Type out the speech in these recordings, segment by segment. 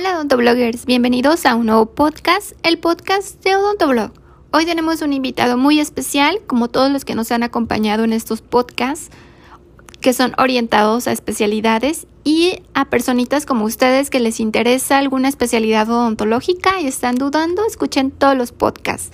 Hola odontobloggers, bienvenidos a un nuevo podcast, el podcast de Odontoblog. Hoy tenemos un invitado muy especial, como todos los que nos han acompañado en estos podcasts, que son orientados a especialidades y a personitas como ustedes que les interesa alguna especialidad odontológica y están dudando, escuchen todos los podcasts.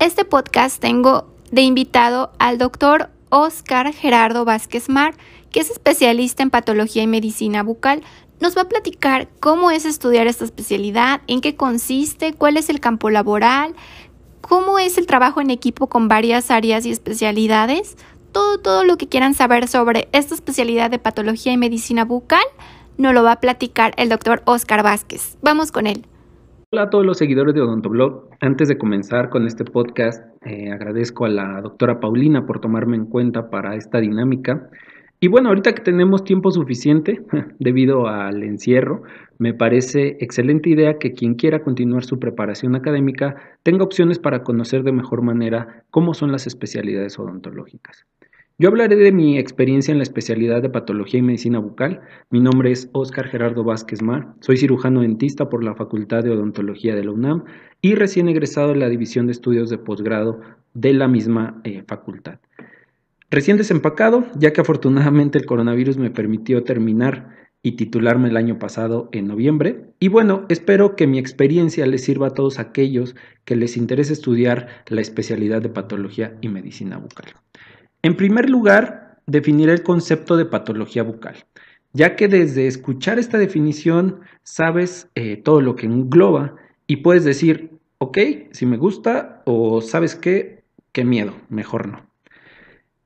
Este podcast tengo de invitado al doctor Oscar Gerardo Vázquez Mar, que es especialista en patología y medicina bucal nos va a platicar cómo es estudiar esta especialidad, en qué consiste, cuál es el campo laboral, cómo es el trabajo en equipo con varias áreas y especialidades, todo, todo lo que quieran saber sobre esta especialidad de patología y medicina bucal, nos lo va a platicar el doctor Oscar Vázquez. Vamos con él. Hola a todos los seguidores de Odontoblog. Antes de comenzar con este podcast, eh, agradezco a la doctora Paulina por tomarme en cuenta para esta dinámica. Y bueno, ahorita que tenemos tiempo suficiente debido al encierro, me parece excelente idea que quien quiera continuar su preparación académica tenga opciones para conocer de mejor manera cómo son las especialidades odontológicas. Yo hablaré de mi experiencia en la especialidad de patología y medicina bucal. Mi nombre es Óscar Gerardo Vázquez Mar. Soy cirujano dentista por la Facultad de Odontología de la UNAM y recién egresado de la División de Estudios de Posgrado de la misma eh, facultad. Recién desempacado, ya que afortunadamente el coronavirus me permitió terminar y titularme el año pasado en noviembre. Y bueno, espero que mi experiencia les sirva a todos aquellos que les interese estudiar la especialidad de patología y medicina bucal. En primer lugar, definiré el concepto de patología bucal, ya que desde escuchar esta definición sabes eh, todo lo que engloba y puedes decir, ok, si me gusta o sabes qué, qué miedo, mejor no.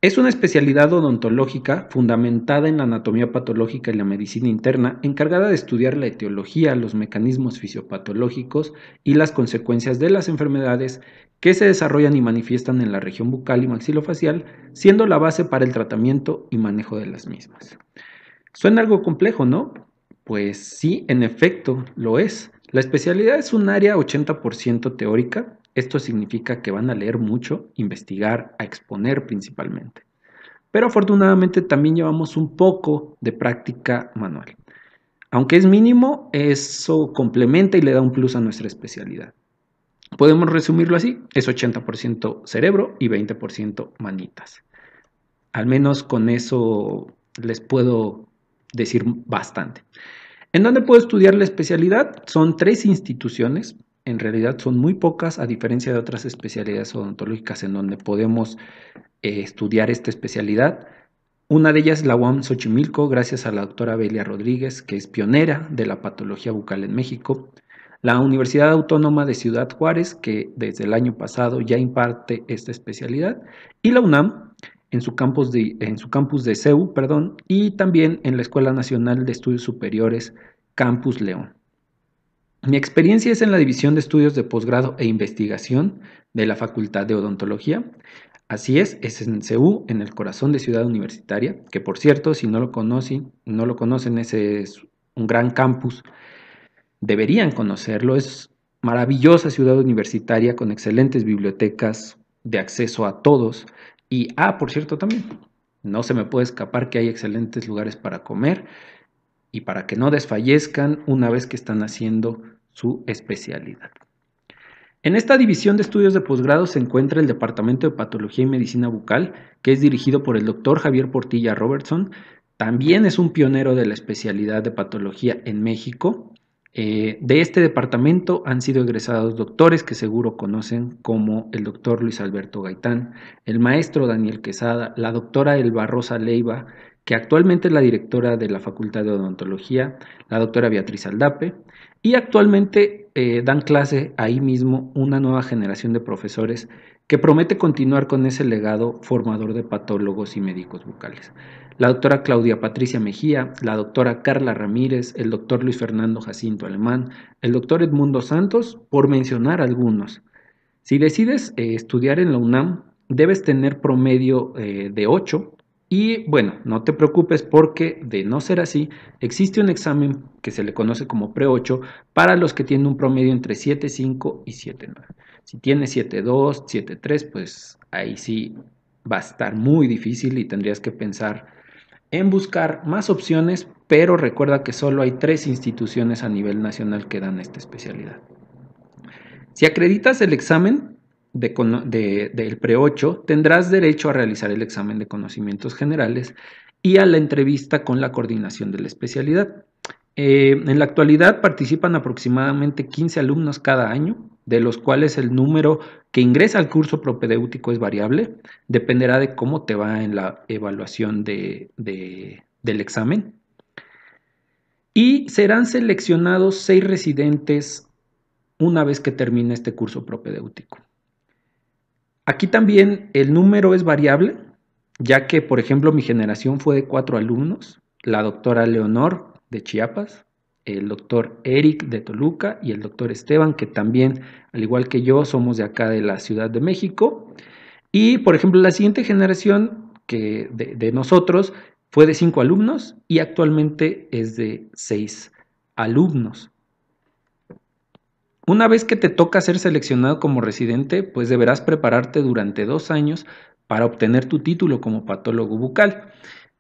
Es una especialidad odontológica fundamentada en la anatomía patológica y la medicina interna, encargada de estudiar la etiología, los mecanismos fisiopatológicos y las consecuencias de las enfermedades que se desarrollan y manifiestan en la región bucal y maxilofacial, siendo la base para el tratamiento y manejo de las mismas. Suena algo complejo, ¿no? Pues sí, en efecto, lo es. La especialidad es un área 80% teórica, esto significa que van a leer mucho, investigar, a exponer principalmente. Pero afortunadamente también llevamos un poco de práctica manual. Aunque es mínimo, eso complementa y le da un plus a nuestra especialidad. Podemos resumirlo así, es 80% cerebro y 20% manitas. Al menos con eso les puedo decir bastante. ¿En dónde puedo estudiar la especialidad? Son tres instituciones, en realidad son muy pocas, a diferencia de otras especialidades odontológicas en donde podemos eh, estudiar esta especialidad. Una de ellas es la UAM Xochimilco, gracias a la doctora Belia Rodríguez, que es pionera de la patología bucal en México. La Universidad Autónoma de Ciudad Juárez, que desde el año pasado ya imparte esta especialidad. Y la UNAM, en su campus de, en su campus de CEU, perdón, y también en la Escuela Nacional de Estudios Superiores, Campus León. Mi experiencia es en la División de Estudios de Posgrado e Investigación de la Facultad de Odontología. Así es, es en CEU, en el corazón de Ciudad Universitaria, que por cierto, si no lo conocen, no lo conocen, ese es un gran campus. Deberían conocerlo, es maravillosa ciudad universitaria con excelentes bibliotecas de acceso a todos. Y, ah, por cierto también, no se me puede escapar que hay excelentes lugares para comer y para que no desfallezcan una vez que están haciendo su especialidad. En esta división de estudios de posgrado se encuentra el Departamento de Patología y Medicina Bucal, que es dirigido por el doctor Javier Portilla Robertson. También es un pionero de la especialidad de patología en México. Eh, de este departamento han sido egresados doctores que seguro conocen como el doctor Luis Alberto Gaitán, el maestro Daniel Quesada, la doctora Elba Rosa Leiva, que actualmente es la directora de la Facultad de Odontología, la doctora Beatriz Aldape, y actualmente eh, dan clase ahí mismo una nueva generación de profesores que promete continuar con ese legado formador de patólogos y médicos bucales. La doctora Claudia Patricia Mejía, la doctora Carla Ramírez, el doctor Luis Fernando Jacinto Alemán, el doctor Edmundo Santos, por mencionar algunos. Si decides eh, estudiar en la UNAM, debes tener promedio eh, de 8 y bueno, no te preocupes porque de no ser así, existe un examen que se le conoce como pre-8 para los que tienen un promedio entre 7.5 y 7.9. Si tienes 7.2, 7.3, pues ahí sí va a estar muy difícil y tendrías que pensar en buscar más opciones, pero recuerda que solo hay tres instituciones a nivel nacional que dan esta especialidad. Si acreditas el examen del pre-8, tendrás derecho a realizar el examen de conocimientos generales y a la entrevista con la coordinación de la especialidad. Eh, en la actualidad participan aproximadamente 15 alumnos cada año, de los cuales el número que ingresa al curso propedéutico es variable, dependerá de cómo te va en la evaluación del examen. Y serán seleccionados seis residentes una vez que termine este curso propedéutico. Aquí también el número es variable, ya que, por ejemplo, mi generación fue de cuatro alumnos, la doctora Leonor de Chiapas, el doctor Eric de Toluca y el doctor Esteban, que también, al igual que yo, somos de acá de la Ciudad de México. Y, por ejemplo, la siguiente generación que de, de nosotros fue de cinco alumnos y actualmente es de seis alumnos. Una vez que te toca ser seleccionado como residente, pues deberás prepararte durante dos años para obtener tu título como patólogo bucal.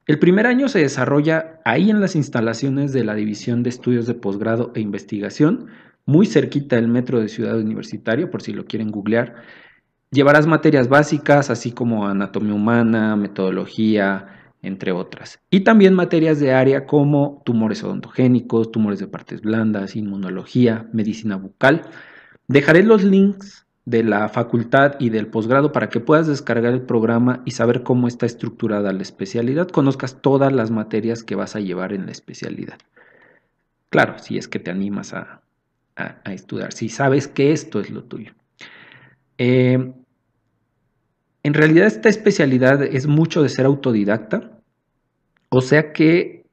El primer año se desarrolla ahí en las instalaciones de la División de Estudios de Posgrado e Investigación, muy cerquita del metro de Ciudad Universitario, por si lo quieren googlear. Llevarás materias básicas, así como anatomía humana, metodología, entre otras. Y también materias de área como tumores odontogénicos, tumores de partes blandas, inmunología, medicina bucal. Dejaré los links de la facultad y del posgrado para que puedas descargar el programa y saber cómo está estructurada la especialidad, conozcas todas las materias que vas a llevar en la especialidad. Claro, si es que te animas a, estudiar, si sabes que esto es lo tuyo. Eh, en realidad esta especialidad es mucho de ser autodidacta, o sea que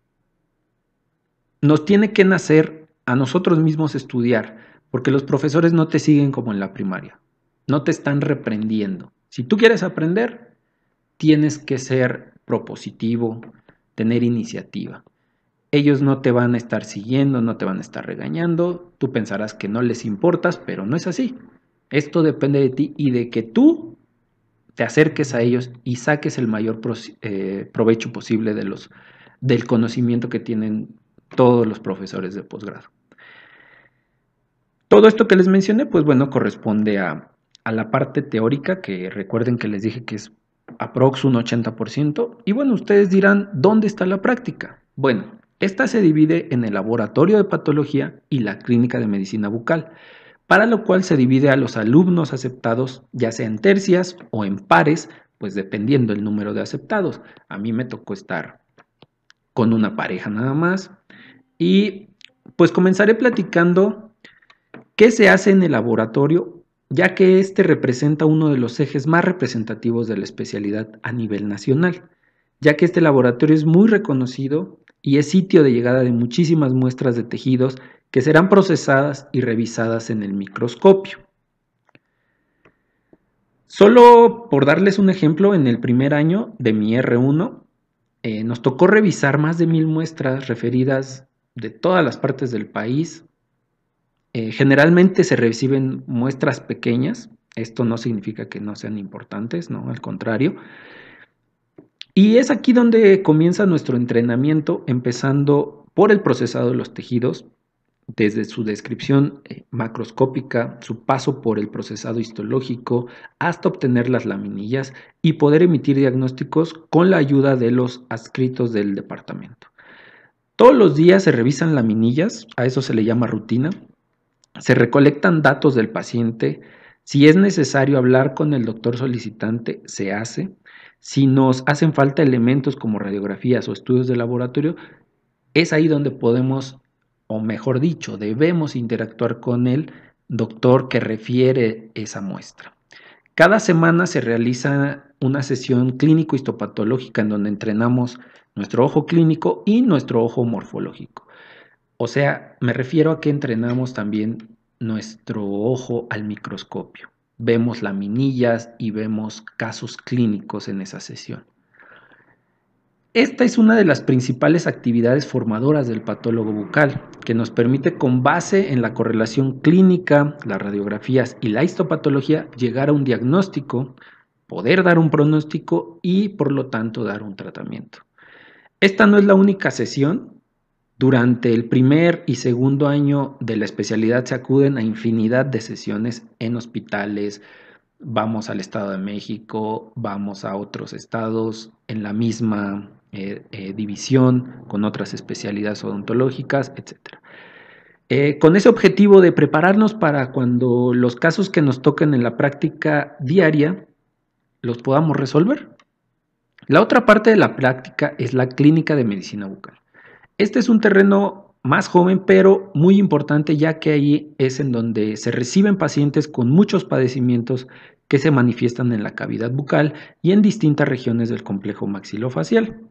nos tiene que nacer a nosotros mismos estudiar, porque los profesores no te siguen como en la primaria, no te están reprendiendo. Si tú quieres aprender, tienes que ser propositivo, tener iniciativa. Ellos no te van a estar siguiendo, no te van a estar regañando, tú pensarás que no les importas, pero no es así. Esto depende de ti y de que tú te acerques a ellos y saques el mayor eh, provecho posible de los, del conocimiento que tienen todos los profesores de posgrado. Todo esto que les mencioné, pues bueno, corresponde a, a la parte teórica, que recuerden que les dije que es aprox un 80%. Y bueno, ustedes dirán, ¿dónde está la práctica? Bueno, esta se divide en el laboratorio de patología y la clínica de medicina bucal para lo cual se divide a los alumnos aceptados ya sea en tercias o en pares, pues dependiendo el número de aceptados. A mí me tocó estar con una pareja nada más y pues comenzaré platicando qué se hace en el laboratorio, ya que este representa uno de los ejes más representativos de la especialidad a nivel nacional, ya que este laboratorio es muy reconocido y es sitio de llegada de muchísimas muestras de tejidos que serán procesadas y revisadas en el microscopio. Solo por darles un ejemplo, en el primer año de mi R1 eh, nos tocó revisar más de mil muestras referidas de todas las partes del país. Eh, generalmente se reciben muestras pequeñas, esto no significa que no sean importantes, no, al contrario. Y es aquí donde comienza nuestro entrenamiento, empezando por el procesado de los tejidos, desde su descripción eh, macroscópica, su paso por el procesado histológico, hasta obtener las laminillas y poder emitir diagnósticos con la ayuda de los adscritos del departamento. Todos los días se revisan laminillas, a eso se le llama rutina, se recolectan datos del paciente, si es necesario hablar con el doctor solicitante, se hace. Si nos hacen falta elementos como radiografías o estudios de laboratorio, es ahí donde podemos o mejor dicho, debemos interactuar con el doctor que refiere esa muestra. Cada semana se realiza una sesión clínico histopatológica en donde entrenamos nuestro ojo clínico y nuestro ojo morfológico. O sea, me refiero a que entrenamos también nuestro ojo al microscopio. Vemos laminillas y vemos casos clínicos en esa sesión. Esta es una de las principales actividades formadoras del patólogo bucal, que nos permite con base en la correlación clínica, las radiografías y la histopatología llegar a un diagnóstico, poder dar un pronóstico y por lo tanto dar un tratamiento. Esta no es la única sesión. Durante el primer y segundo año de la especialidad se acuden a infinidad de sesiones en hospitales, vamos al Estado de México, vamos a otros estados en la misma eh, eh, división, con otras especialidades odontológicas, etc. Eh, con ese objetivo de prepararnos para cuando los casos que nos toquen en la práctica diaria los podamos resolver. La otra parte de la práctica es la clínica de medicina bucal. Este es un terreno más joven, pero muy importante ya que ahí es en donde se reciben pacientes con muchos padecimientos que se manifiestan en la cavidad bucal y en distintas regiones del complejo maxilofacial.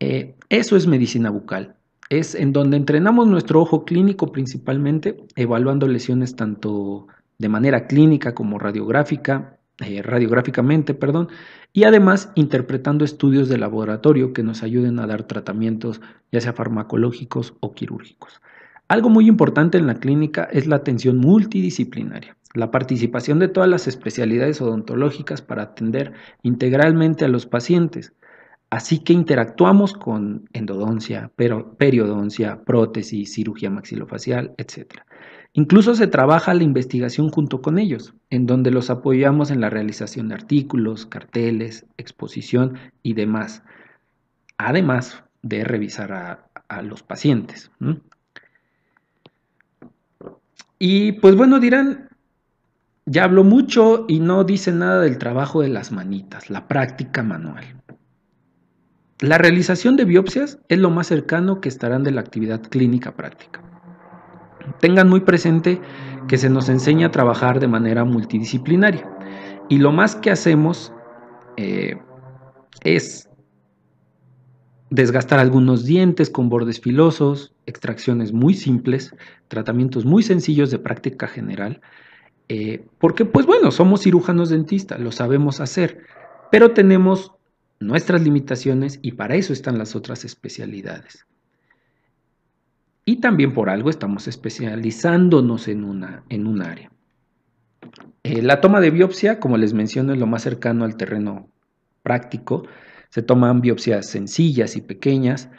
Eh, eso es medicina bucal. Es en donde entrenamos nuestro ojo clínico principalmente, evaluando lesiones tanto de manera clínica como radiográfica, eh, radiográficamente, perdón, y además interpretando estudios de laboratorio que nos ayuden a dar tratamientos ya sea farmacológicos o quirúrgicos. Algo muy importante en la clínica es la atención multidisciplinaria, la participación de todas las especialidades odontológicas para atender integralmente a los pacientes. Así que interactuamos con endodoncia, periodoncia, prótesis, cirugía maxilofacial, etc. Incluso se trabaja la investigación junto con ellos, en donde los apoyamos en la realización de artículos, carteles, exposición y demás, además de revisar a, los pacientes. Y pues bueno, dirán, ya habló mucho y no dice nada del trabajo de las manitas, la práctica manual. La realización de biopsias es lo más cercano que estarán de la actividad clínica práctica. Tengan muy presente que se nos enseña a trabajar de manera multidisciplinaria y lo más que hacemos eh, es desgastar algunos dientes con bordes filosos, extracciones muy simples, tratamientos muy sencillos de práctica general, eh, porque pues bueno, somos cirujanos dentistas, lo sabemos hacer, pero tenemos nuestras limitaciones y para eso están las otras especialidades. Y también por algo estamos especializándonos en, una, en un área. Eh, la toma de biopsia, como les menciono, es lo más cercano al terreno práctico. Se toman biopsias sencillas y pequeñas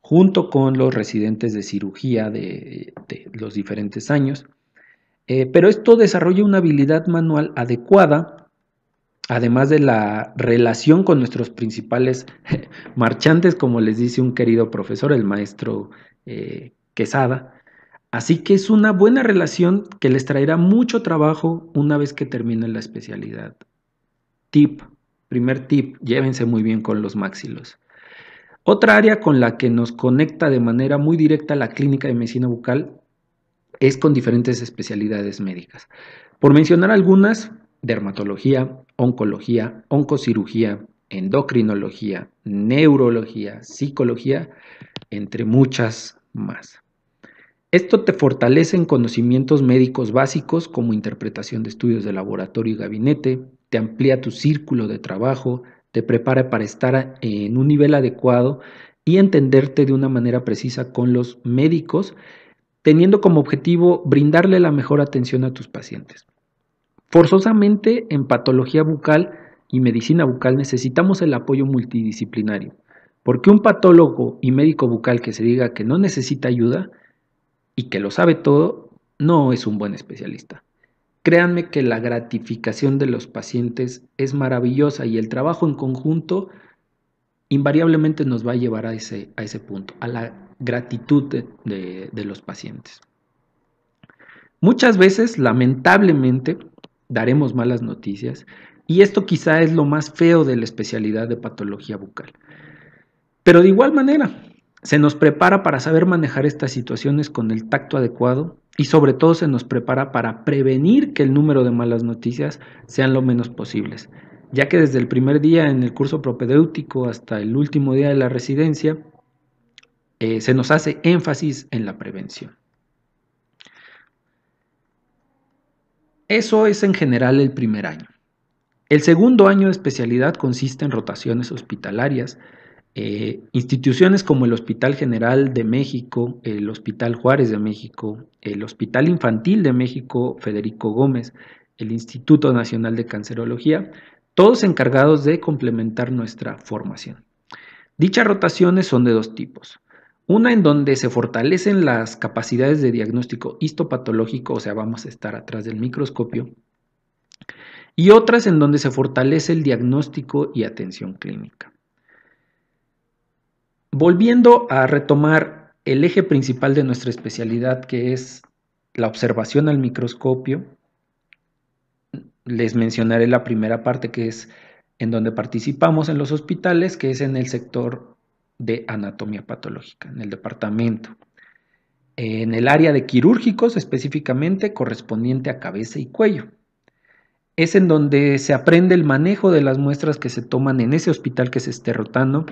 junto con los residentes de cirugía de, los diferentes años. Eh, pero esto desarrolla una habilidad manual adecuada, además de la relación con nuestros principales marchantes, como les dice un querido profesor, el maestro eh, Quesada. Así que es una buena relación que les traerá mucho trabajo una vez que terminen la especialidad. Tip, primer tip, llévense muy bien con los maxilos. Otra área con la que nos conecta de manera muy directa la clínica de medicina bucal es con diferentes especialidades médicas. Por mencionar algunas, dermatología, oncología, oncocirugía, endocrinología, neurología, psicología, entre muchas más. Esto te fortalece en conocimientos médicos básicos como interpretación de estudios de laboratorio y gabinete, te amplía tu círculo de trabajo, te prepara para estar en un nivel adecuado y entenderte de una manera precisa con los médicos, teniendo como objetivo brindarle la mejor atención a tus pacientes. Forzosamente en patología bucal y medicina bucal necesitamos el apoyo multidisciplinario, porque un patólogo y médico bucal que se diga que no necesita ayuda, y que lo sabe todo, no es un buen especialista. Créanme que la gratificación de los pacientes es maravillosa y el trabajo en conjunto invariablemente nos va a llevar a ese, a ese punto, a la gratitud de, de los pacientes. Muchas veces, lamentablemente, daremos malas noticias y esto quizá es lo más feo de la especialidad de patología bucal. Pero de igual manera, se nos prepara para saber manejar estas situaciones con el tacto adecuado y sobre todo se nos prepara para prevenir que el número de malas noticias sean lo menos posibles, ya que desde el primer día en el curso propedéutico hasta el último día de la residencia eh, se nos hace énfasis en la prevención. Eso es en general el primer año. El segundo año de especialidad consiste en rotaciones hospitalarias, eh, instituciones como el Hospital General de México, el Hospital Juárez de México, el Hospital Infantil de México Federico Gómez, el Instituto Nacional de Cancerología, todos encargados de complementar nuestra formación. Dichas rotaciones son de dos tipos. Una en donde se fortalecen las capacidades de diagnóstico histopatológico, o sea, vamos a estar atrás del microscopio, y otras en donde se fortalece el diagnóstico y atención clínica. Volviendo a retomar el eje principal de nuestra especialidad, que es la observación al microscopio, les mencionaré la primera parte que es en donde participamos en los hospitales, que es en el sector de anatomía patológica, en el departamento. En el área de quirúrgicos específicamente correspondiente a cabeza y cuello. Es en donde se aprende el manejo de las muestras que se toman en ese hospital que se esté rotando.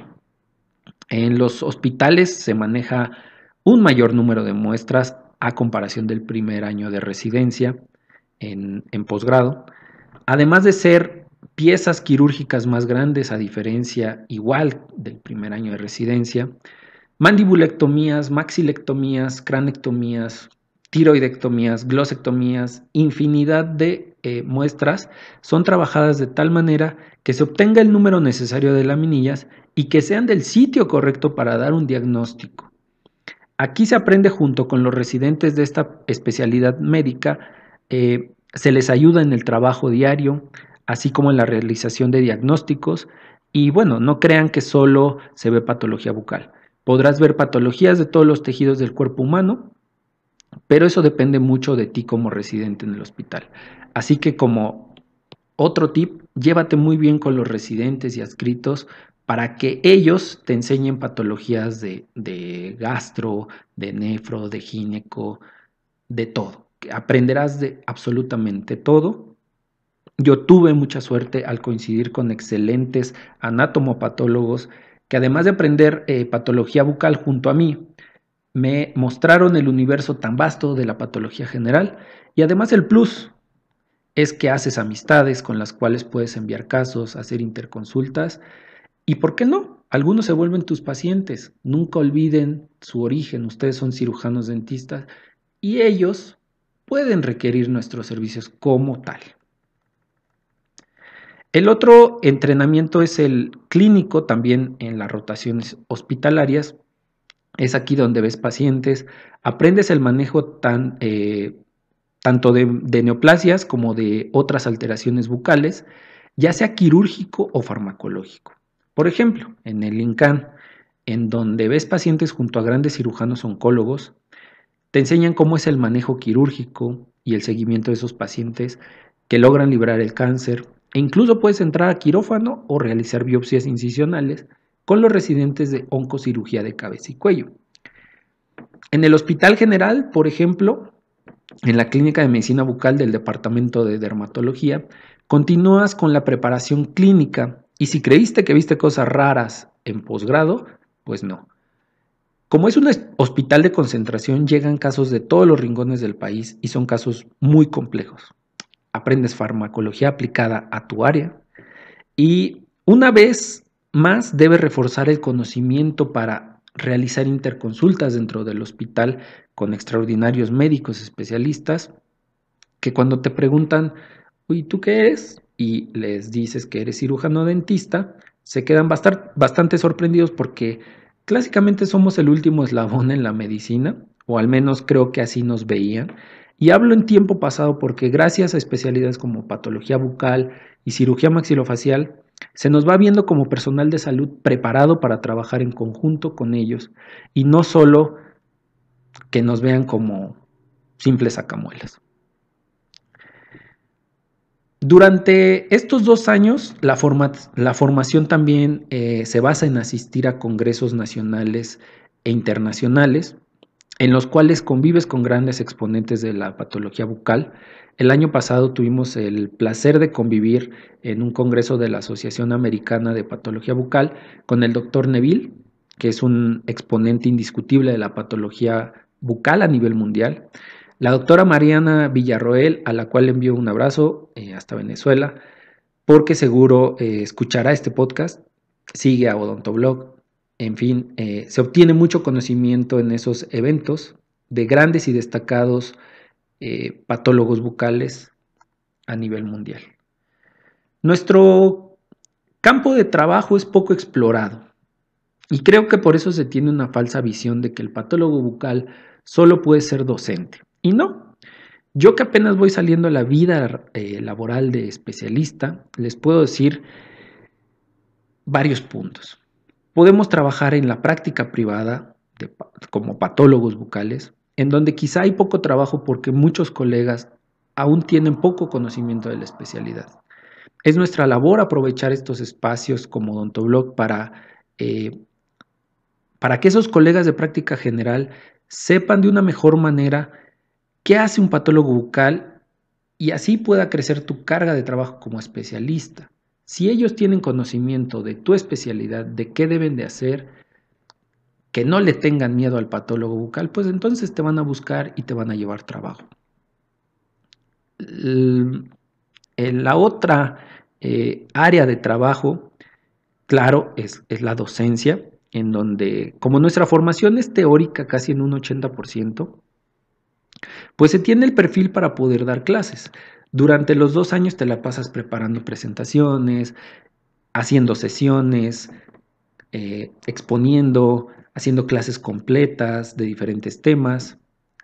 En los hospitales se maneja un mayor número de muestras a comparación del primer año de residencia en, posgrado. Además de ser piezas quirúrgicas más grandes a diferencia igual del primer año de residencia, mandibulectomías, maxilectomías, cranectomías, tiroidectomías, glosectomías, infinidad de eh, muestras son trabajadas de tal manera que se obtenga el número necesario de laminillas y que sean del sitio correcto para dar un diagnóstico. Aquí se aprende junto con los residentes de esta especialidad médica, eh, se les ayuda en el trabajo diario, así como en la realización de diagnósticos. Y bueno, no crean que solo se ve patología bucal. Podrás ver patologías de todos los tejidos del cuerpo humano, pero eso depende mucho de ti como residente en el hospital. Así que como otro tip, llévate muy bien con los residentes y adscritos para que ellos te enseñen patologías de, de gastro, de nefro, de gineco, de todo. Aprenderás de absolutamente todo yo tuve mucha suerte al coincidir con excelentes anatomopatólogos que además de aprender eh, patología bucal junto a mí, me mostraron el universo tan vasto de la patología general y además el plus es que haces amistades con las cuales puedes enviar casos, hacer interconsultas y, ¿por qué no? Algunos se vuelven tus pacientes. Nunca olviden su origen. Ustedes son cirujanos dentistas y ellos pueden requerir nuestros servicios como tal. El otro entrenamiento es el clínico, también en las rotaciones hospitalarias. Es aquí donde ves pacientes, aprendes el manejo tan, eh, tanto de, neoplasias como de otras alteraciones bucales, ya sea quirúrgico o farmacológico. Por ejemplo, en el INCAN, en donde ves pacientes junto a grandes cirujanos oncólogos, te enseñan cómo es el manejo quirúrgico y el seguimiento de esos pacientes que logran librar el cáncer, e incluso puedes entrar a quirófano o realizar biopsias incisionales con los residentes de oncocirugía de cabeza y cuello. En el Hospital General, por ejemplo, en la Clínica de Medicina Bucal del Departamento de Dermatología, continúas con la preparación clínica y si creíste que viste cosas raras en posgrado, pues no. Como es un hospital de concentración, llegan casos de todos los rincones del país y son casos muy complejos aprendes farmacología aplicada a tu área y una vez más debes reforzar el conocimiento para realizar interconsultas dentro del hospital con extraordinarios médicos especialistas que cuando te preguntan, uy, ¿tú qué eres? Y les dices que eres cirujano dentista, se quedan bastante sorprendidos porque clásicamente somos el último eslabón en la medicina, o al menos creo que así nos veían, y hablo en tiempo pasado porque gracias a especialidades como patología bucal y cirugía maxilofacial, se nos va viendo como personal de salud preparado para trabajar en conjunto con ellos y no solo que nos vean como simples sacamuelas. Durante estos dos años, la, formación también eh, se basa en asistir a congresos nacionales e internacionales en los cuales convives con grandes exponentes de la patología bucal. El año pasado tuvimos el placer de convivir en un congreso de la Asociación Americana de Patología Bucal con el doctor Neville, que es un exponente indiscutible de la patología bucal a nivel mundial. La doctora Mariana Villarroel, a la cual envío un abrazo eh, hasta Venezuela, porque seguro eh, escuchará este podcast. Sigue a Odontoblog, en fin, eh, se obtiene mucho conocimiento en esos eventos de grandes y destacados eh, patólogos bucales a nivel mundial. Nuestro campo de trabajo es poco explorado. Y creo que por eso se tiene una falsa visión de que el patólogo bucal solo puede ser docente. Y no. Yo que apenas voy saliendo a la vida eh, laboral de especialista, les puedo decir varios puntos. Podemos trabajar en la práctica privada como patólogos bucales, en donde quizá hay poco trabajo porque muchos colegas aún tienen poco conocimiento de la especialidad. Es nuestra labor aprovechar estos espacios como Odontoblog para eh, para que esos colegas de práctica general sepan de una mejor manera qué hace un patólogo bucal y así pueda crecer tu carga de trabajo como especialista. Si ellos tienen conocimiento de tu especialidad, de qué deben de hacer, que no le tengan miedo al patólogo bucal, pues entonces te van a buscar y te van a llevar trabajo. La otra eh, área de trabajo, claro, es, es la docencia en donde, como nuestra formación es teórica casi en un 80%, pues se tiene el perfil para poder dar clases. Durante los dos años te la pasas preparando presentaciones, haciendo sesiones, eh, exponiendo, haciendo clases completas de diferentes temas.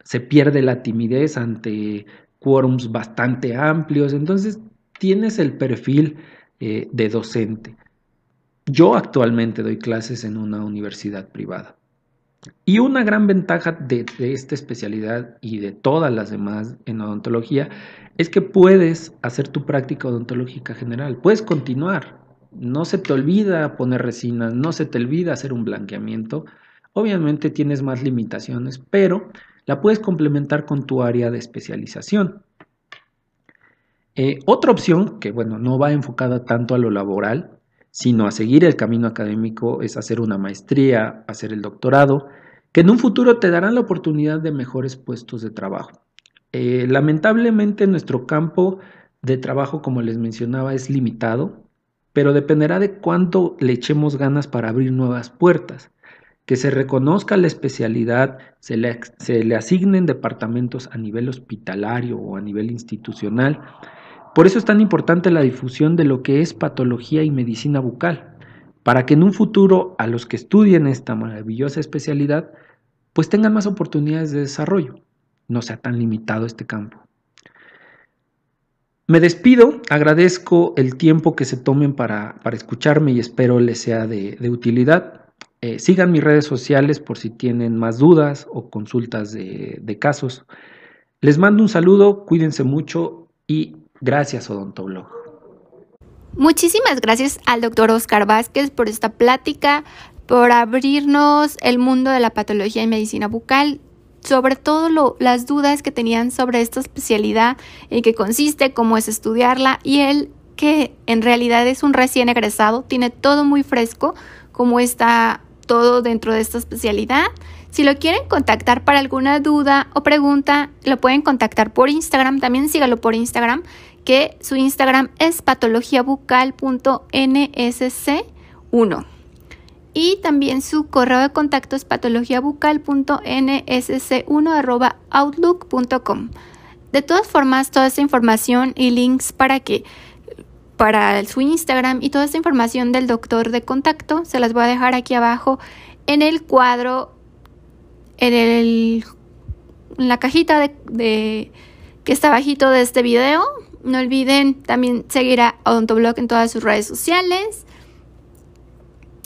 Se pierde la timidez ante quórums bastante amplios, entonces tienes el perfil eh, de docente. Yo actualmente doy clases en una universidad privada. Y una gran ventaja de, esta especialidad y de todas las demás en odontología es que puedes hacer tu práctica odontológica general, puedes continuar. No se te olvida poner resinas, no se te olvida hacer un blanqueamiento. Obviamente tienes más limitaciones, pero la puedes complementar con tu área de especialización. Eh, otra opción, que bueno, no va enfocada tanto a lo laboral, sino a seguir el camino académico, es hacer una maestría, hacer el doctorado, que en un futuro te darán la oportunidad de mejores puestos de trabajo. Eh, lamentablemente nuestro campo de trabajo, como les mencionaba, es limitado, pero dependerá de cuánto le echemos ganas para abrir nuevas puertas, que se reconozca la especialidad, se le, se le asignen departamentos a nivel hospitalario o a nivel institucional, por eso es tan importante la difusión de lo que es patología y medicina bucal, para que en un futuro a los que estudien esta maravillosa especialidad, pues tengan más oportunidades de desarrollo, no sea tan limitado este campo. Me despido, agradezco el tiempo que se tomen para, escucharme y espero les sea de, utilidad. Eh, sigan mis redes sociales por si tienen más dudas o consultas de, de casos. Les mando un saludo, cuídense mucho y Gracias, Odontoblog. Muchísimas gracias al doctor Oscar Vázquez por esta plática, por abrirnos el mundo de la patología y medicina bucal, sobre todo las dudas que tenían sobre esta especialidad, en qué consiste, cómo es estudiarla, y él que en realidad es un recién egresado, tiene todo muy fresco, cómo está todo dentro de esta especialidad. Si lo quieren contactar para alguna duda o pregunta, lo pueden contactar por Instagram, también sígalo por Instagram, que su Instagram es patologiabucal.nsc1. Y también su correo de contacto es patologiabucal.nsc1.outlook.com. De todas formas, toda esta información y links para que para su Instagram y toda esta información del doctor de contacto se las voy a dejar aquí abajo en el cuadro, en, el, la cajita de, que está bajito de este video no olviden también seguir a Odontoblog en todas sus redes sociales.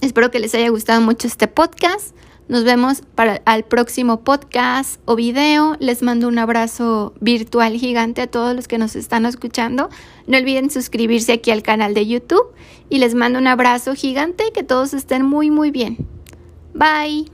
Espero que les haya gustado mucho este podcast. Nos vemos para el próximo podcast o video. Les mando un abrazo virtual gigante a todos los que nos están escuchando. No olviden suscribirse aquí al canal de YouTube y les mando un abrazo gigante que todos estén muy muy bien. Bye.